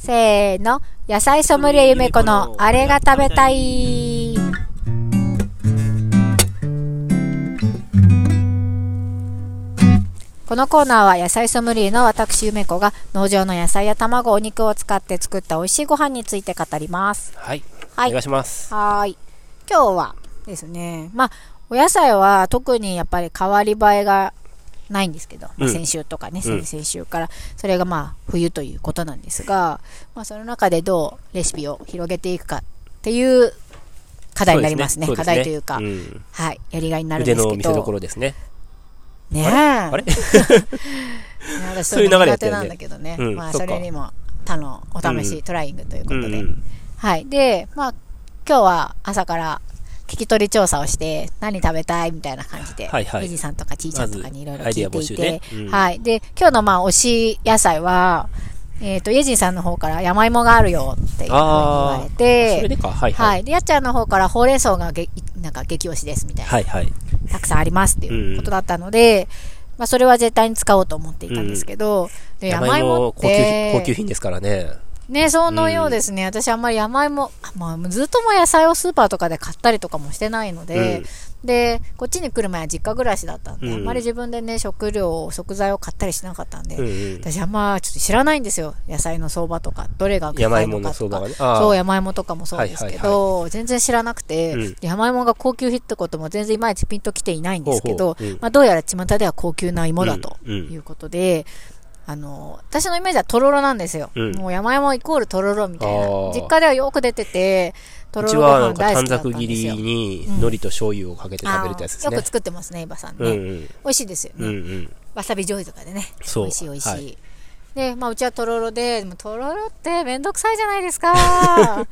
せーの。野菜ソムリエゆめこのあれが食べたい。このコーナーは野菜ソムリエの私ゆめこが農場の野菜や卵、お肉を使って作った美味しいご飯について語ります。はい。はいお願いします。はーい。今日はですね、まあ、お野菜は特にやっぱり変わり映えがないんですけど、まあうん先週とかね、うん先々週から、それがまあ、冬ということなんですが、まあ、その中でどうレシピを広げていくかっていう課題になりますね。課そうですね題というか、んはい、やりがいになるんですけど。腕の見せ所ですね。ねえ。あれ？ね私そういう苦手なんだけどね。まあ、うんそっかそれにも他のお試し、うんトライングということで。はい。で、まあ、今日は朝から聞き取り調査をして、何食べたいみたいな感じで、はいはいエジさんとかちーちゃんとかにいろいろ聞いていて、ねうんはい。で、今日のまあ、推し野菜は、えっ、と、イェジンさんの方から山芋があるよっていうふうに言われそれて、でか。はいははい。い。で、やっちゃんの方からほうれん草がげなんか激推しですみたいな、はいはい。たくさんありますっていうことだったので、まあ、それは絶対に使おうと思っていたんですけど、で山芋っ高級高級品ですからね。ね、そのようですね。私あんまり山芋、あまあ、ずっともう野菜をスーパーとかで買ったりとかもしてないので、で、こっちに来る前は実家暮らしだったんで、うん。あんまり自分でね、食料、食材を買ったりしなかったんで、うんうん。私あんまちょっと知らないんですよ。野菜の相場とか、どれが山高い芋のかとか。がね。そう、山芋とかもそうですけど、全然知らなくて、うん。山芋が高級品ってことも全然いまいちピンときていないんですけど、ほうほう。うん。まあどうやら巷では高級な芋だとうん。うん。いうことで、あの、私のイメージはとろろなんですよ。うんもう山芋イコールとろろみたいな実家ではよく出てて、とうろろご飯大好短きだったんです冊切よ。りにうん海苔と醤油をかけて食べるってやつですねよく。作ってますね、伊庭さんね。うんうん。美味しいですよね。うんうん。わさび醤油とかでね。美味しい美味しい。はいで、まあ、うちはとろろで、でもとろろってめんどくさいじゃないですか。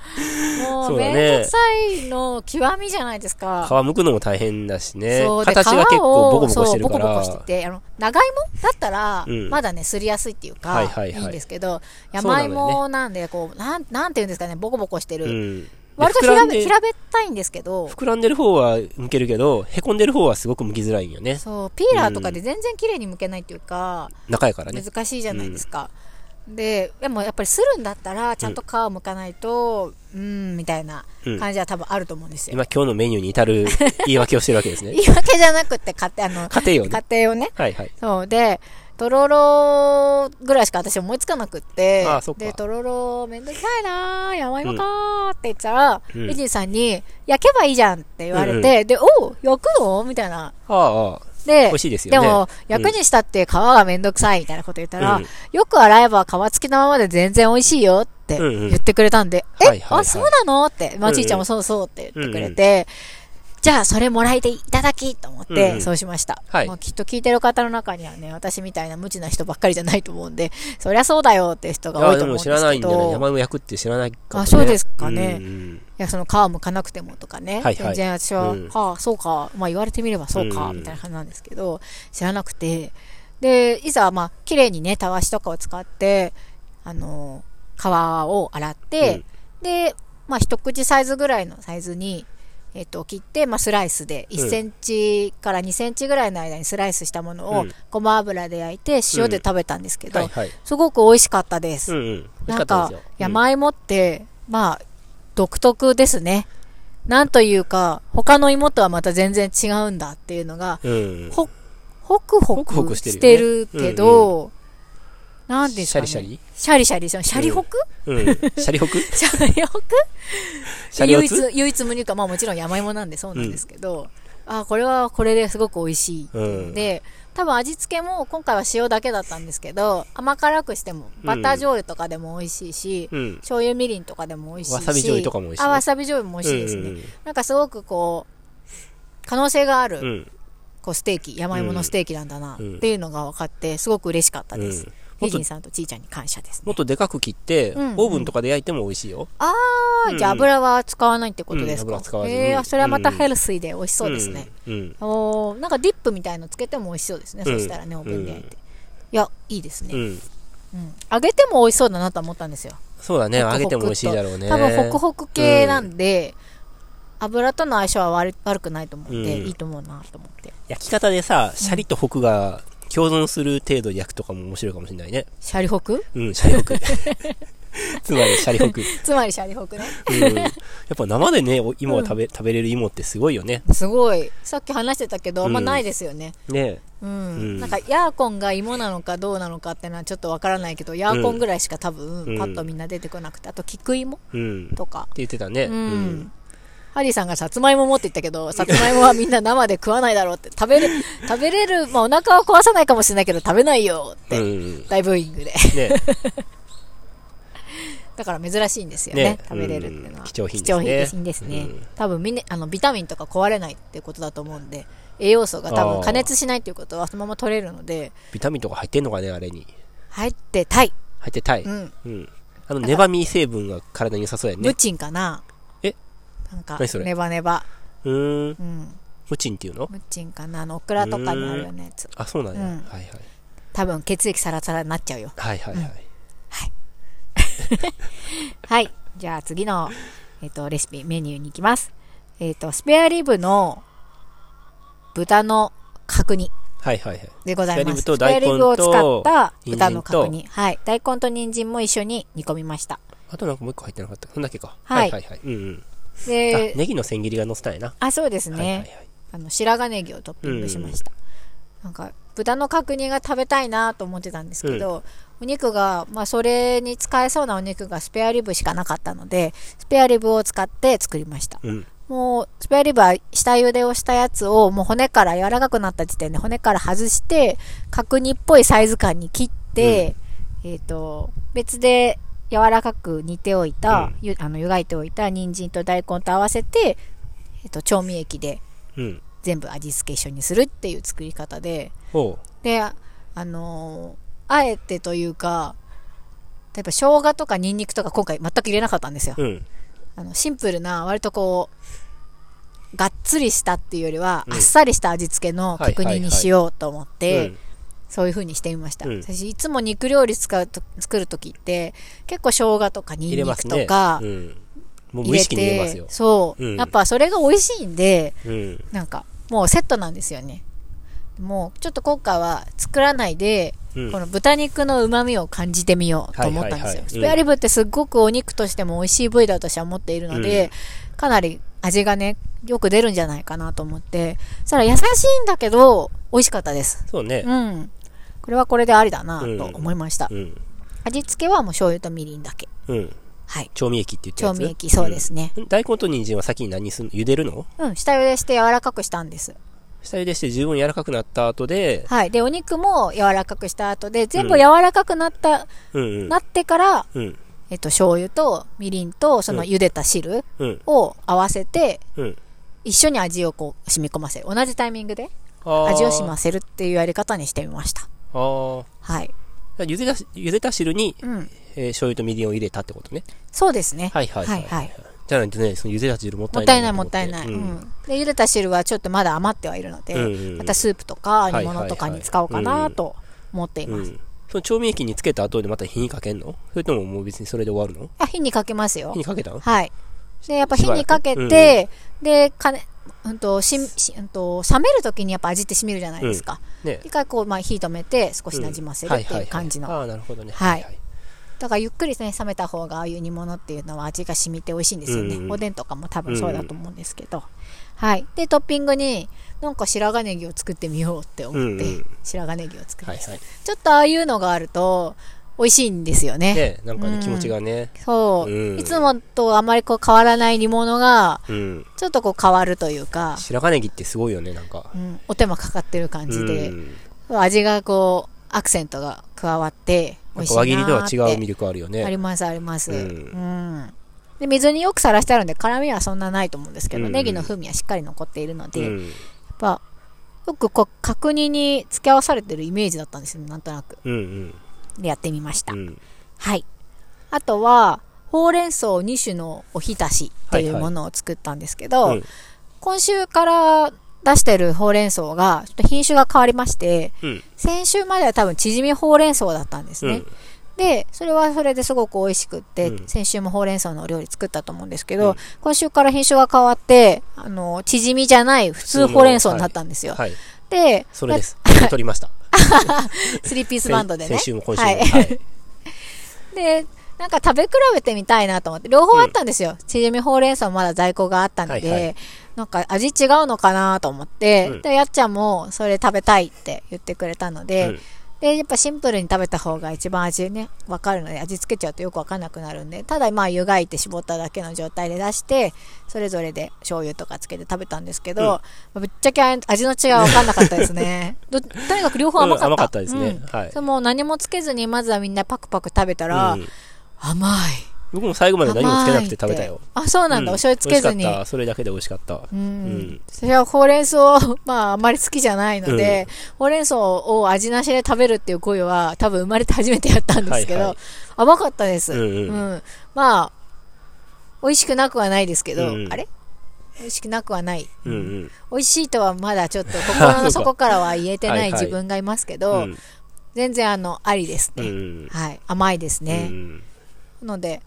もう、そうだねめんどくさいの極みじゃないですか。皮剥くのも大変だしねそう。で形が結構ボコボコしてるかそうボコボコら。してて、あの、長芋だったら、うんまだね、すりやすいっていうか、はいはいんですけど、山芋なんで、こう、なん、なんていうんですかね、ボコボコしてる。割と平べ、平べったいんですけど、膨らんでる方は剥けるけど、へこんでる方はすごく剥きづらいんよね。そう、ピーラーとかで全然綺麗に剥けないっていうか、中やからね。難しいじゃないですか。で、でもやっぱりするんだったら、ちゃんと皮を剥かないと、うん、みたいなうん感じは多分あると思うんですよ。今今日のメニューに至る言い訳をしてるわけですね。言い訳じゃなくて、家庭、あの、家庭用ね。家庭をね。はいはい。そう。で、とろろぐらいしか私思いつかなくって、ああそっか。で、とろろめんどくさいなー山芋かーって言ったら、うん。エジンさんに、焼けばいいじゃんって言われて、で、おう焼くの？みたいな。ああ。で、でね。でも、うん焼くにしたって皮がめんどくさいみたいなこと言ったら、うん。よく洗えば皮付きのままで全然美味しいよってうんうん。言ってくれたんで、え、はいはいはい。あ、そうなの？って、まあ、うんうんちいちゃんもそうそうって言ってくれて、じゃあそれもらえていただきと思っうんて、うんそうしました。はいまあ、きっと聞いてる方の中にはね、私みたいな無知な人ばっかりじゃないと思うんで、そりゃそうだよって人が多いと思うんですけど。らないんじゃない山芋焼くって知らないかも、ね。あそうですかねうんうんいや、その皮むかなくてもとかね。はいはい全然私は、うんはあ、そうか。まあ言われてみればそうか、うんみたいな感じなんですけど、知らなくて。で、いざ、まあ、綺麗にね、たわしとかを使って、あの、皮を洗って、で、まあ一口サイズぐらいのサイズに、えっと、切って、まあ、スライスで、1センチから2センチぐらいの間にスライスしたものをうん、ごま油で焼いて、塩で食べたんですけど。すごく美味しかったです。うんうん。なんか山芋って、まあ、独特ですね。なんというか、他の芋とはまた全然違うんだっていうのが、うん。うん。ほ、ほくほホクホくクしてるけど、なんですかね。シャリシャリ？シャリシャリ、そのシャリホク、うん。シャリホク？シャリホク？シャリホ唯ク一、唯一無二か、まあもちろん山芋なんでそうなんですけど、あ、これはこれですごく美味しい。うので、多分味付けも今回は塩だけだったんですけど、甘辛くしても、バター醤油とかでも美味しいし、うん。醤油みりんとかでも美味しいし。わさび醤油とかも美味しいね。あ、わさび醤油も美味しいですね。うんうんうん。なんかすごくこう、可能性がある、うん。こうステーキ、山芋のステーキなんだな、うん。っていうのが分かって、すごく嬉しかったです。うんヒージンさんとちーちゃんに感謝ですね。もっとでかく切って、うんオーブンとかで焼いても美味しいよ。あー、じゃあうん油は使わないってことですか、うん油使わずにえー、それはまたヘルシーで美味しそうですね。うん。うん。おーなんかディップみたいのつけても美味しそうですね。うんそしたらね、オーブンで焼いて。いや、いいですね、うん。うん。揚げても美味しそうだなと思ったんですよ。そうだね。ホクホク揚げても美味しいだろうね。多分ホクホク系なんで、油との相性は悪悪くないと思って、うんいいと思うなと思って。焼き方でさ、シャリとホクが共存する程度で焼くとかも面白いかもしれないね。シャリホク？うん、シャリホク。つまり、シャリホク。つまりシャリホクね。うん。やっぱ生でね、お芋を食べ、食べれる芋ってすごいよね。すごい。さっき話してたけど、あんまないですよね。ねうん。うんなんか、ヤーコンが芋なのかどうなのかってのはちょっとわからないけど、ヤーコンぐらいしか多分、うんパッとみんな出てこなくて、あと、菊芋うん。ってとか。言ってたね。うん。ハリーさんがさつまいも持って言ったけど、さつまいもはみんな生で食わないだろうって、食べれ、食べれる、まあお腹は壊さないかもしれないけど、食べないよって。大ブーイングで。ね だから珍しいんですよね。ね食べれるっていうのは。うん貴重品ですね貴重品ですね。うん多分みんな、あの、ビタミンとか壊れないってことだと思うんで、栄養素が多分加熱しないっていうことはそのまま取れるので、ビタミンとか入ってんのかね、あれに。入ってたい。入ってたい。うん。うん。あの、ネバミ成分が体に良さそうやね。ムチンかなえなんか何そ、れ？ネバネバ。うーん。うん。ムチンっていうの？ムチンかな？あの、オクラとかにあるようなやつ。あ、そうなんや。うんはいはい。多分血液サラサラになっちゃうよ。はいはいはい。はい。じゃあ次の、えっ、と、レシピ、メニューに行きます。えっ、と、スペアリブの豚の角煮はいはいはい。でございます。スペスペアアリブを使った大根と豚の角煮。はい。大根と人参も一緒に煮込みました。あとなんかもう一個入ってなかった。そんだけか。はいはいはいはい。うんうん。あ、で、ネギの千切りが乗せたんやな。あ、そうですね。はいはいはい。あの、白髪ネギをトッピングしました。なんか、豚の角煮が食べたいなと思ってたんですけど、お肉が、まあ、それに使えそうなお肉がスペアリブしかなかったので、スペアリブを使って作りました。うん。もう、スペアリブは下茹でをしたやつを、もう骨から柔らかくなった時点で骨から外して、角煮っぽいサイズ感に切って、えっ、と、別で柔らかく煮ておいた、うんゆあの湯がいておいた人参と大根と合わせて、えっ、と、調味液でうん。全部味付け一緒にするっていう作り方で、おう。で、ああのーあえてというか、例えば生姜とかニンニクとか今回全く入れなかったんですよ。うん。あの、シンプルな、割とこう、がっつりしたっていうよりは、うんあっさりした味付けの角煮にしようと思って、うんそういう風にしてみました。うん私、いつも肉料理使うと作るときって、結構生姜とかニン入れニクますね。とかうん。もう無意識に入れますてよ、。そう、うんやっぱそれが美味しいんで、うん。なんか、もうセットなんですよね。もう、ちょっと今回は作らないで、うんこの豚肉の旨味を感じてみようと思ったんですよ。スペアリブってすっごくお肉としても美味しい部位だと私は思っているので、かなり味がね、よく出るんじゃないかなと思って、そしたら優しいんだけど、美味しかったです。そうね。うん。これはこれでありだなと思いました。うん。味付けはもう醤油とみりんだけ。うん。はい。調味液って言って調味液、そうですね。うん大根と人参は先に何すんの？茹でるの？うん、下茹でして柔らかくしたんです。下茹でして十分柔らかくなった後で、はい。で、お肉も柔らかくした後で、全部柔らかくなった。なってから、うん。えっと、醤油とみりんと、その茹でた汁うん。を合わせて、うん。一緒に味をこう染み込ませる。同じタイミングで味をしませるっていうやり方にしてみました。あーはい。茹でたし、茹でた汁に、うん。えー醤油とみりんを入れたってことね。そうですね。はいはいはいはい。じゃないとね、その茹でた汁もったいないもったいないもったいない。うん。で、茹でた汁はちょっとまだ余ってはいるので、うんうんうんまたスープとか煮はいはいはい物とかに使おうかなと思っています。うん。その調味液につけた後でまた火にかけんの？それとももう別にそれで終わるの？あ、火にかけますよ火。にかけたの？はい。で、やっぱ火にかけしばらて、で、かね、うんと、しん、しうんと、冷めるときにやっぱ味って染みるじゃないですか。ね。一回こう、まあ火止めて少し馴染ませるっていう感じの。ああ、なるほどね。はいだからゆっくりね、冷めた方がああいう煮物っていうのは味が染みて美味しいんですよね。うんうんおでんとかも多分そうだと思うんですけど。はい。で、トッピングに、なんか白髪ネギを作ってみようって思って、うんうん白髪ネギを作りました。はいはい。ちょっとああいうのがあると、美味しいんですよね。ね、なんかね、うん気持ちがね。そう、うんいつもとあまりこう変わらない煮物が、うん。ちょっとこう変わるというか、白髪ネギってすごいよね、なんか。うん、お手間かかってる感じでう、ん味がこう、アクセントが加わって、美味しいな輪切りとはーって違う魅力あるよあね。りますあります。ううんん。で、水によくさらしてあるんで、辛みはそんなないと思うんですけど、うんネギの風味はしっかり残っているので、やっうん。ぱ、よくこう、角煮に付け合わされてるイメージだったんですよ、なんとなく。うんうん。で、やってみました。うん。はい。あとは、ほうれん草2種のおひたしっていうはいはいものを作ったんですけど、うん今週から出してるほうれん草が、ちょっと品種が変わりまして、うん。先週までは多分縮みほうれん草だったんですね。うん。で、それはそれですごく美味しくって、うん先週もほうれん草のお料理作ったと思うんですけど、うん今週から品種が変わって、あの、縮みじゃない普通ほうれん草になったんですよ。はい。で、それです。取りました。スリーピースバンドでね。先 週も今週も。はい。はい。で、なんか食べ比べてみたいなと思って、両方あったんですよ。チヂミほうれん草まだ在庫があったので、はいはいなんか味違うのかなと思って、うんで、やっちゃんもそれ食べたいって言ってくれたので、うんで、やっぱシンプルに食べた方が一番味ね、わかるので、味付けちゃうとよくわかんなくなるんで、ただまあ湯がいて絞っただけの状態で出して、それぞれで醤油とかつけて食べたんですけど、うんまあぶっちゃけ味の違いはわかんなかったですね。どとにかく両方甘かった。うん甘かったですねうんはいそれもう何もつけずに、まずはみんなパクパク食べたら、うん甘い。僕も最後まで何もつけなくて食べたよ。あ、そうなんだ。うお醤油つけずに。美味しかった。それだけで美味しかった。うんうんそれはほうれん草、まああんまり好きじゃないので、ほうれん草を味なしで食べるっていう声は多分生まれて初めてやったんですけど、はいはい甘かったです。うんうんまあ、美味しくなくはないですけど、うんあれ？美味しくなくはない。うんうん。美味しいとはまだちょっと心のそうか底からは言えてなはいいはい自分がいますけど、うん全然あの、ありですうね。んはい。甘いですうね。ん。ので、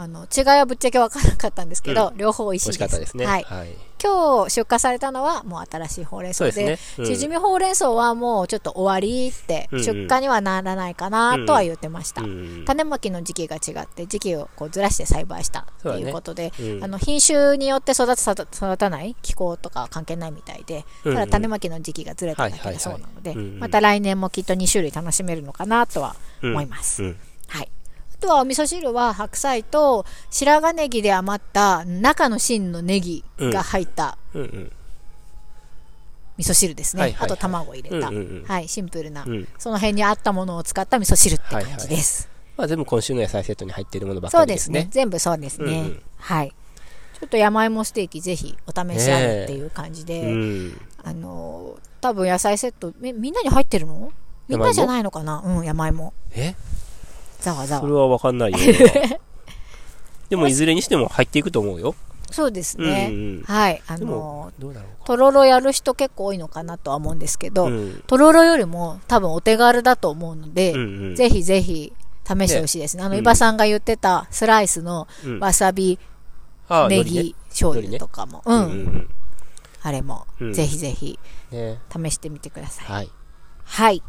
あの、違いはぶっちゃけ分からなかったんですけど、う両方美味しいです。かったですね。はい。はい。今日出荷されたのはもう新しいほうれん草で、ですね。うんちぢみほうれん草はもうちょっと終わりって、うんうん出荷にはならないかなとは言ってました。うん種まきの時期が違って、時期をこうずらして栽培したということで、うんあの品種によって育つ、育育たない気候とかは関係ないみたいで、うんうんただ種まきの時期がずれただけではいはいはいそうなので、うんうんまた来年もきっと2種類楽しめるのかなとはうん思います。うんはい。あとはお味噌汁は白菜と白髪ネギで余った中の芯のネギが入ったうんうん味噌汁ですね。はいはいはいあと卵入れた、うんうんうんはい、シンプルな、うんその辺にあったものを使った味噌汁って感じです。まあ全部今週の野菜セットに入っているものばっそうでねかりですすね。。全部そうですね。うんうんはい。ちょっと山芋ステーキぜひお試しあるっていう感じで、うん。あのー多分野菜セットみみんなに入ってるの？みんなじゃないのかな？うん、山芋。え？ざわざそれわ。はわかんないよ。でもいずれにしても入っていくと思うよ。そうですね。うんうんはい。あでのとろろやる人結構多いのかなとは思うんですけど、う。うん。とろろよりも多分お手軽だと思うので、うんうんぜひぜひ試してほしいですね。あの、うん伊庭さんが言ってたスライスのうんわさび、ああ、ネギ、醤油とかも、う、うんんあれも、うんぜひぜひ試してみてください。はい。はい。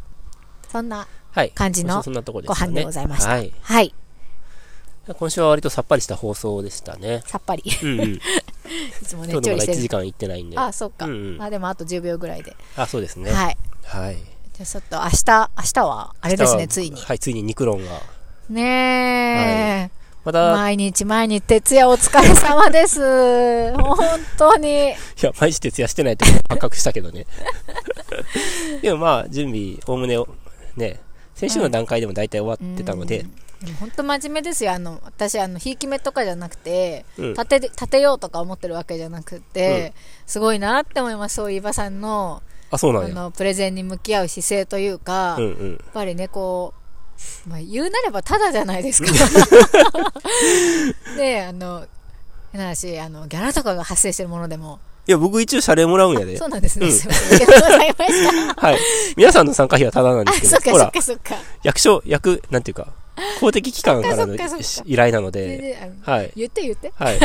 そんなはい。感じの今週そんなとこですご飯でございました。はい。はい。今週は割とさっぱりした放送でしたね。さっぱり。うんうん。いつもね、ちょうどまだ1調理してる。時間行ってないんで。あ、そっか。うんうんあ、でもあと10秒ぐらいで。あ、そうですね。はい。はい。じゃあちょっと明日、明日は、あれですね、ついに。はい、ついに肉論が。ねえ。まだ、毎日毎日徹夜お疲れ様です。本当に。いや、毎日徹夜してないと発覚したけどね。でもまあ、準備、おおむね、ね、先週の段階でも大体終わってたので、本当真面目ですよ。あの、私、あの、ひいき目とかじゃなくて、うん立て、立てようとか思ってるわけじゃなくて、すごいなって思います。そういう伊庭さんの、あ、そうなんの、プレゼンに向き合う姿勢というか、やっうんうん。ぱりね、こう、まあ、言うなればただじゃないですか。で、あの、変な話、あの、ギャラとかが発生してるものでも、いや、僕一応謝礼もらうんやでそう。なんですね。うんありがとうございました。はい。皆さんの参加費はタダなんであ、すけど、そっかほら、そっかそっか。役所、役、なんていうか、公的機関からのそっかそっか依頼なの全で、然あのはい。言って言って。はい。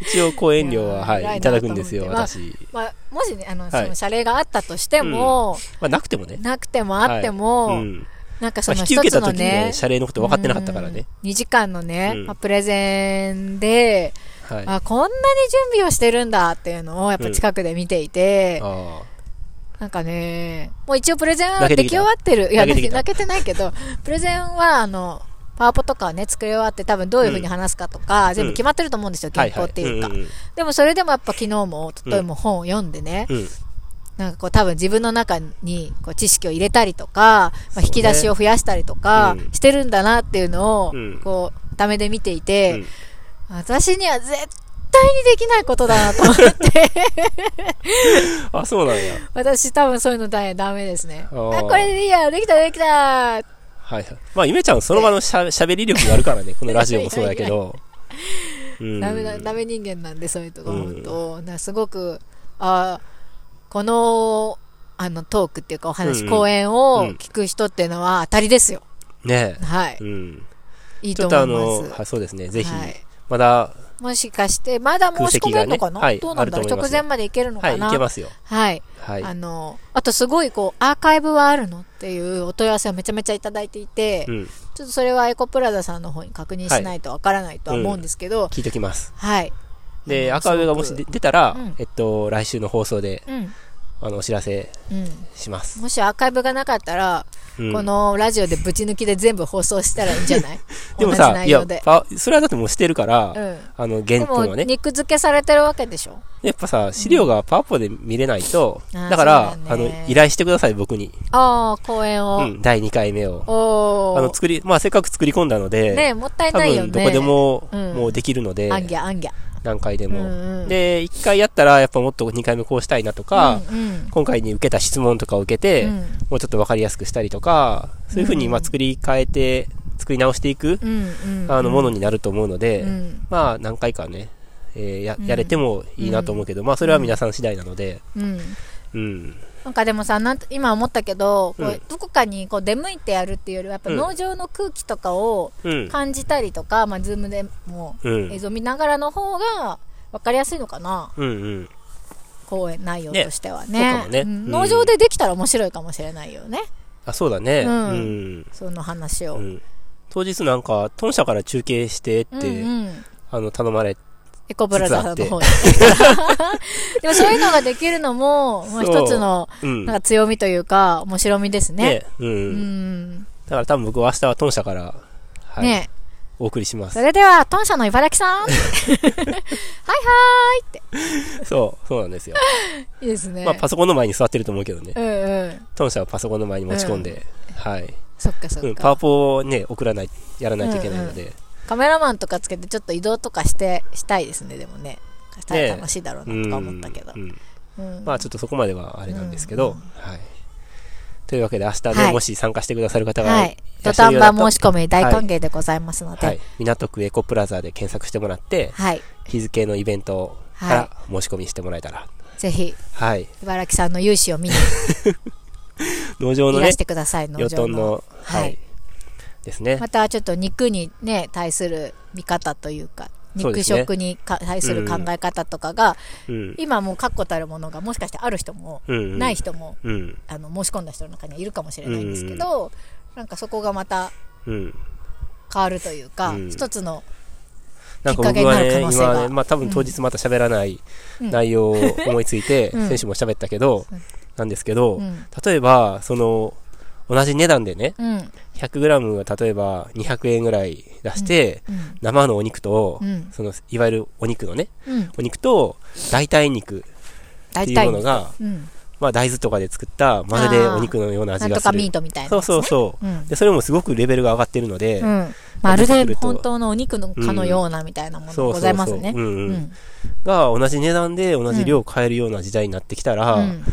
一応講演料は、いやーはい、偉いただくんですよ、と思って私。まあ、もしね、あの、はいその謝礼があったとしても、まあ、なくてもね。なくてもあっても、はいうん。なんかまあ、その一つ引き受けた時にのねね、、謝礼のこと分かってなかったからね。うん。2時間のね、うんまあ、プレゼンで、はい。あ、こんなに準備をしてるんだっていうのをやっぱ近くで見ていて、あなんかね、もう一応プレゼンは出来終わってる。いや、泣けてないけど、プレゼンはあの、パワポとかはね、作り終わって多分どういう風に話すかとか、全部決まってると思うんですよ。原稿っていうか。んんでもそれでもやっぱ昨日も、一昨日も本を読んでね、うん。なんかこう多分自分の中にこう知識を入れたりとか、まあ、引き出しを増やしたりとかうん。してるんだなっていうのをうん。こうダメで見ていうんて、うん私には絶対にできないことだなと思って、あ、そうなんや。私多分そういうのだダメですね。あこれでいいや、できたできたはいはい。まあ、ゆめちゃんその場のしゃ喋り力があるからね、このラジオもそうやけど。うんダメだ、ダメ人間なんでそういうとこうん思うんかすごく、あこの、あのトークっていうかお話、うん講演うをん聞く人っていうのは当たりですよ。ねはいえ。。うん。いいちょっとあと思います。の、はい、そうですね。ぜひはい、まだ、もしかして、まだ申し込めるのかな、ねはいどうなんだろう直前までいけるのはい、かな？いけますよ。はい。はい。あの、あとすごいこう、アーカイブはあるのっていうお問い合わせをめちゃめちゃいただいていて、うん。ちょっとそれはエコプラザさんの方に確認しないとわからないとは思うんですけど、聞いときます。はい。で、あの赤上がもし出出たら、うんえっと、来週の放送で、うん。あの、お知らせうん。します。もしアーカイブがなかったら、うんこのラジオでぶち抜きで全部放送したらいいんじゃない？でもさ、いやそれはだってもうしてるから、うん。あの、原本はね。肉付けされてるわけでしょ？やっぱさ、資料がパワポで見れないと、だから、そうだあのね、依頼してください、僕に。ああ、公演を。うん、第2回目を。あの、作り、まあ、せっかく作り込んだので、ねもったい多ないよね。分どこでも、うんもうできるので、あんぎゃ、あんぎゃ。何回でも。うんうん。で、1回やったら、やっぱもっと2回目こうしたいなとか、うんうん。今回に受けた質問とかを受けて、うん。もうちょっとわかりやすくしたりとか、そういうふうに、まあ、作り変えて、作り直していく、あの、ものになると思うので、うん。まあ、何回かね、えーやうん。やれてもいいなと思うけど、まあ、それは皆さん次第なので、うん。うん。なんかでもさ、なんと今思ったけど、こううんどこかにこう出向いてやるっていうよりは、やっぱうん農場の空気とかをうん。感じたりとか、まあ、ズームでもうん映。像見ながらの方が分かりやすいのかな、うんうん。公演内容としてはね。ねねんうん農場でできたら面白いかもしれないよね。あ、そうだね。ううんん。その話を。うん。当日なんか、豚舎から中継してって、うんうんあの、頼まれエコブラザーの方に。でもそういうのができるのも、まあ、一つのうん。なんか強みというか、面白みですね。ね。う。うんん。だから多分僕は明日は豚舎から、はい。ねお送りしますそ。れでは、トン社の茨城さんはいはーいって。そう、そうなんですよ。いいですね。まあ、パソコンの前に座ってると思うけどね。うんうん。豚舎はパソコンの前に持ち込んで、はい。そっかそっか。うん、パワポをね、送らない、やらないといけないので。カメラマンとかつけてちょっと移動とかして、したいですね、でもね。したらね楽しいだろうなとか思ったけどう。ん。うんまあ、ちょっとそこまではあれなんですけど、うんはい。というわけで、明日ね、はいもし参加してくださる方がはいい。土壇場申し込み大歓迎でございますのはいで。。港区エコプラザで検索してもらって、はい。日付のイベントから申し込みしてもらえたら。ぜひ、はい。茨城さんの勇姿を見に 農場のねいらし、てください、農養場の。豚の、ははいい。ですね。またちょっと肉にね、対する見方というか、肉食にか対する考え方とかが、うん。今もう確固たるものがもしかしてある人も、うんうん。ない人も、うん。あの、申し込んだ人の中にはいるかもしれないんですけど、なんかそこがまたうん。変わるというか、うん。一つの、きっかけになる可能性が。ね、まあ多分当日また喋らないうん。内容を思いついて、うん。選手も喋ったけどうん、なんですけどう、ん、例えば、その、同じ値段でね、うん、100g が例えば200円ぐらい出して、うん、生のお肉とう、ん、その、いわゆるお肉のね、うん、お肉と代替肉っていうものが、うん、まあ大豆とかで作った、まるでお肉のような味がする。トみたいな、そうそうそう。うん。で、それもすごくレベルが上がってるので、うん。まるで本当のお肉のかのようなみたいなものそうご。ざいますね。うんううん。ん。が、同じ値段で同じ量を買えるような時代になってきたら、うん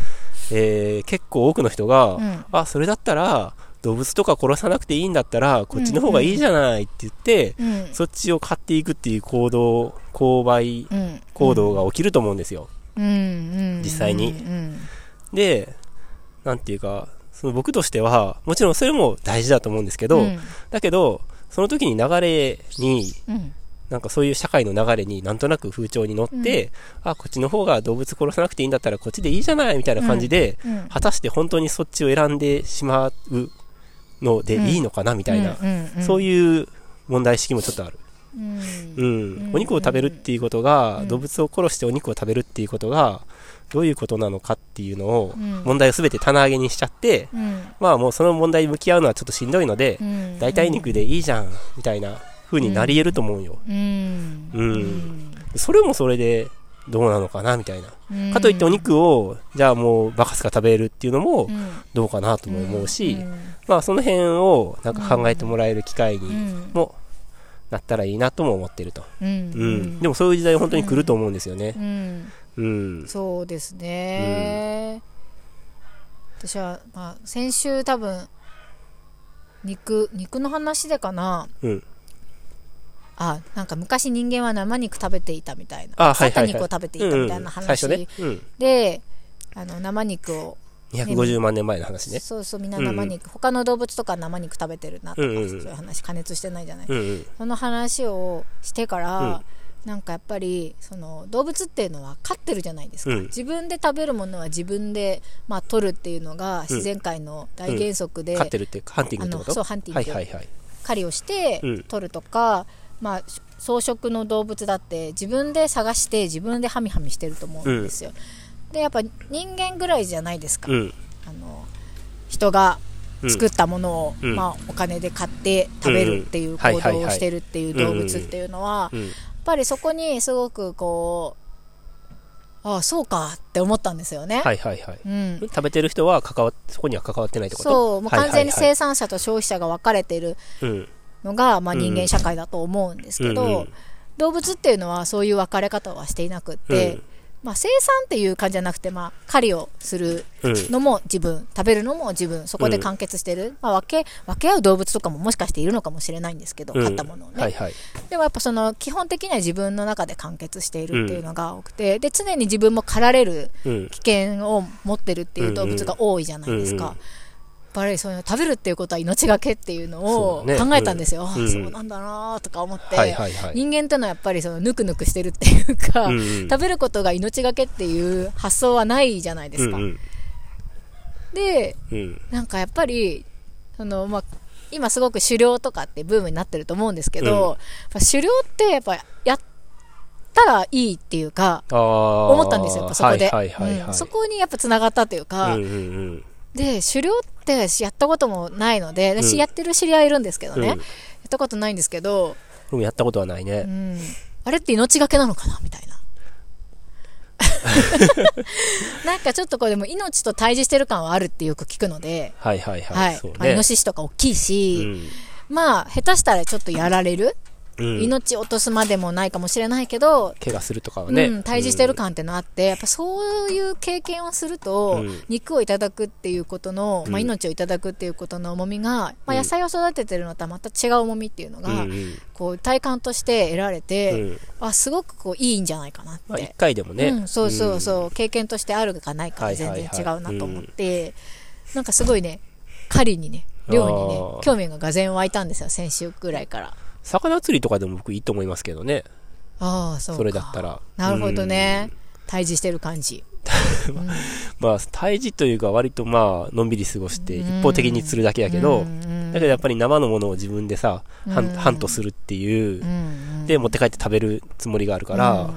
えー結構多くの人が、うんあ、それだったら、動物とか殺さなくていいんだったら、こっちの方がいいじゃないって言って、うん。そっちを買っていくっていう行動、購買うん。行動が起きると思うんですよ。うん。うん。実際にうん。で、なんていうか、その僕としては、もちろんそれも大事だと思うんですけど、うんだけど、その時に流れに、うん。なんかそういう社会の流れになんとなく風潮に乗って、あ、こっちの方が動物殺さなくていいんだったらこっちでいいじゃないみたいな感じで、うん。果たして本当にそっちを選んでしまうのでいいのかなみたいな、そういいう問題意識もちょっとある。うん。うん。うんお肉を食べるっていうことが、うん動物を殺してお肉を食べるっていうことが、どういうことなのかっていうのを、うん問題を全て棚上げにしちゃって、うん。まあもうその問題に向き合うのはちょっとしんどいので、うん。代替肉でいいじゃん、みたいな風になり得ると思うよ。うん。うんそれもそれでどうなのかな、みたいな。うん。かといってお肉を、じゃあもうバカスカ食べるっていうのもうん、どうかなとも思うし、うんまあその辺をなんか考えてもらえる機会うにん。もなったらいいなとも思ってると。うん。うん。でもそういう時代本当に来ると思うんですよねう。ん。うん。そうですね。私は、まあ、先週多分、肉、肉の話でかな。うん。あ、なんか昔人間は生肉食べていたみたいな。あ、はいはいはい。腐った肉を食べていたみたいなうんうん。話ね。うん。で、あの、生肉を250万年前の話ね。そうそうみんな生肉、他の動物とか生肉食べてるなとか、うんうんそういう話加熱してないじゃない、うんうん。その話をしてから、うん。なんかやっぱりその動物っていうのは飼ってるじゃないですか、うん。自分で食べるものは自分で、まあ、取るっていうのが自然界の大原則で、飼ってるっていうか、ハンティングってこと？そうハンティング。はいはいはい。狩りをしてうん。取るとか、まあ、草食の動物だって自分で探して自分でハミハミしてると思うんですよ、でやっぱ人間ぐらいじゃないですか、うん。あの人がうん。作ったものを、うん。まあ、お金で買って食べるっていううんうん行動をしてるっていう動物っていうのは、うん。やっぱりそこにすごくこうああそうかって思ったんですよね、はいはいはい。うん、食べてる人は関わっ、そこには関わってないってこと？そうもう完全に生産者と消費者が分かれてる。のが、まあ、人間社会だと思うんですけど、うんうん動物っていうのはそういう分かれ方はしていなくって、うんまあ、生産っていう感じじゃなくて、まあ、狩りをするうん。のも自分食べるのも自分そこで完結してる、まあ、分け分け合う動物とかももしかしているのかもしれないんですけど、うん買ったものをね、はいはい。でもやっぱその基本的には自分の中で完結しているっていうのが多くて、で常に自分も狩られるうん。危険を持ってるっていう動物が多いじゃないですか。うんうんぱりそういうの食べるっていうことは命がけっていうのをそうね考えたんですよ。ああうんそうなんだなとか思って、はいはいはい。人間ってのはやっぱりそのぬくぬくしてるっていうか、うんうん食べることが命がけっていう発想はないじゃないですか。うんうんで、うん。なんかやっぱり、その、まあ、今すごく狩猟とかってブームになってると思うんですけど、うんやっぱ狩猟ってやっぱやったらいいっていうか。思ったんですよ、やっぱそこで。はいはいはいはい。うんそこにやっぱ繋がったというか、うんうんうん。で、狩猟ってやったこともないので、私うんやってる知り合いいるんですけどね、うんやったことないんですけど、やったことはないうね。ん、あれって命がけなのかなみたいな。なんかちょっとこれでも命と対峙してる感はあるってよく聞くので、はいはいは。はいい。そうまあ、イノね。シシとか大きいし、うん。まあ、下手したらちょっとやられる、うん。命落とすまでもないかもしれないけど、怪我するとかはね。うん、対峙してる感ってのあって、やっぱそういう経験をすると、うん。肉をいただくっていうことの、まあ、うん命をいただくっていうことの重みが、まあ、うん野菜を育ててるのとはまた違う重みっていうのが、うんうん。こう体感として得られて、うん。あすごくこういいんじゃないかなって、まあ一回でもね。うん、そうそうそう、経験としてあるかないかははい全はいはい。然違うなと思って、なんかすごいね狩りにね漁にね興味ががぜん湧いたんですよ先週ぐらいから魚釣りとかでも僕いいと思いますけどね。ああそうか。それだったら。なるほどね、対峙してる感じ。まあ、胎児というか割とまあ、のんびり過ごして、うん。一方的に釣るだけやけど、だけどやっぱり生のものを自分でさ、ハンうん。ハントするっていうう、んで、持って帰って食べるつもりがあるから、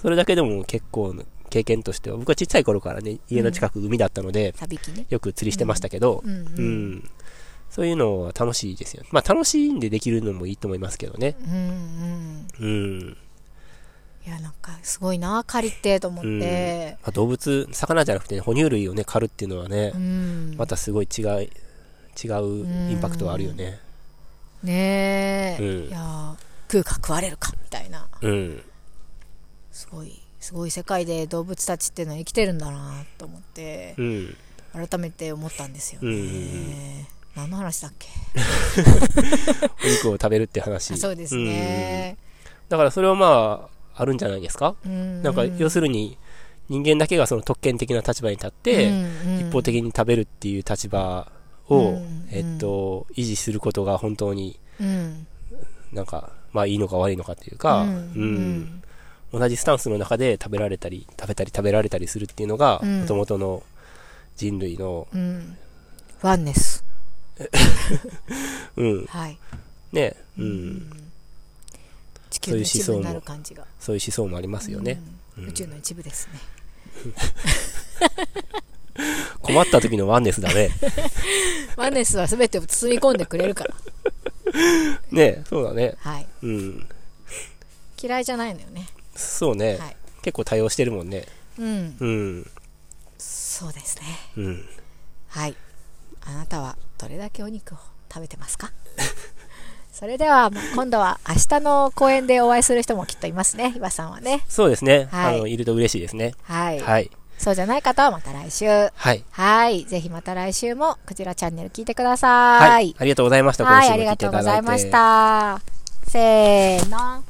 それだけでも結構な経験としては、僕はちっちゃい頃からね、家の近く海だったので、よく釣りしてましたけど、うんそういうのは楽しいですよ。まあ楽しんでできるのもいいと思いますけどね。うんうんうん。いやなんかすごいな狩りってと思ってまあ、動物、魚じゃなくて、ね、哺乳類をね、狩るっていうのはねう、んまたすごい違い、違うインパクトはあるよね。ねえ、うんいやー食うか食われるかみたいなうん。すごいすごい世界で動物たちっていうのは生きてるんだなと思ってうん。改めて思ったんですよね、うんうんうん何の話だっけ？お肉を食べるって話。あそうですね、だからそれはまあ、あるんじゃないですか？うん、なんか、要するに、人間だけがその特権的な立場に立って、一方的に食べるっていう立場を、うんえっと、維持することが本当にうん。なんか、まあいいのか悪いのかっていうか、うんうん。同じスタンスの中で食べられたり、食べたり食べられたりするっていうのが、うん。もともとの人類の、うん。ワンネスうん、はい、ね、うん、地球の一部になる感じが。そういう思想もありますよね。うん。宇宙の一部ですね、困った時のワンネスだね。ワンネスは全てを包み込んでくれるから。ね、そうだね。はい。うん。嫌いじゃないのよね。そうね、はい。結構多用してるもんね。うん。うん。そうですね。うん。はいあなたはどれだけお肉を食べてますか？それではまあ今度は明日の公演でお会いする人もきっといますね岩さんはねそうですね。はいあの、いると嬉しいですね。はい、はい。そうじゃない方はまた来週はい。はいぜひまた来週もクジラチャンネル聞いてくださはいい。ありがとうございました。はい、ありがとうご。ざいました。せーの。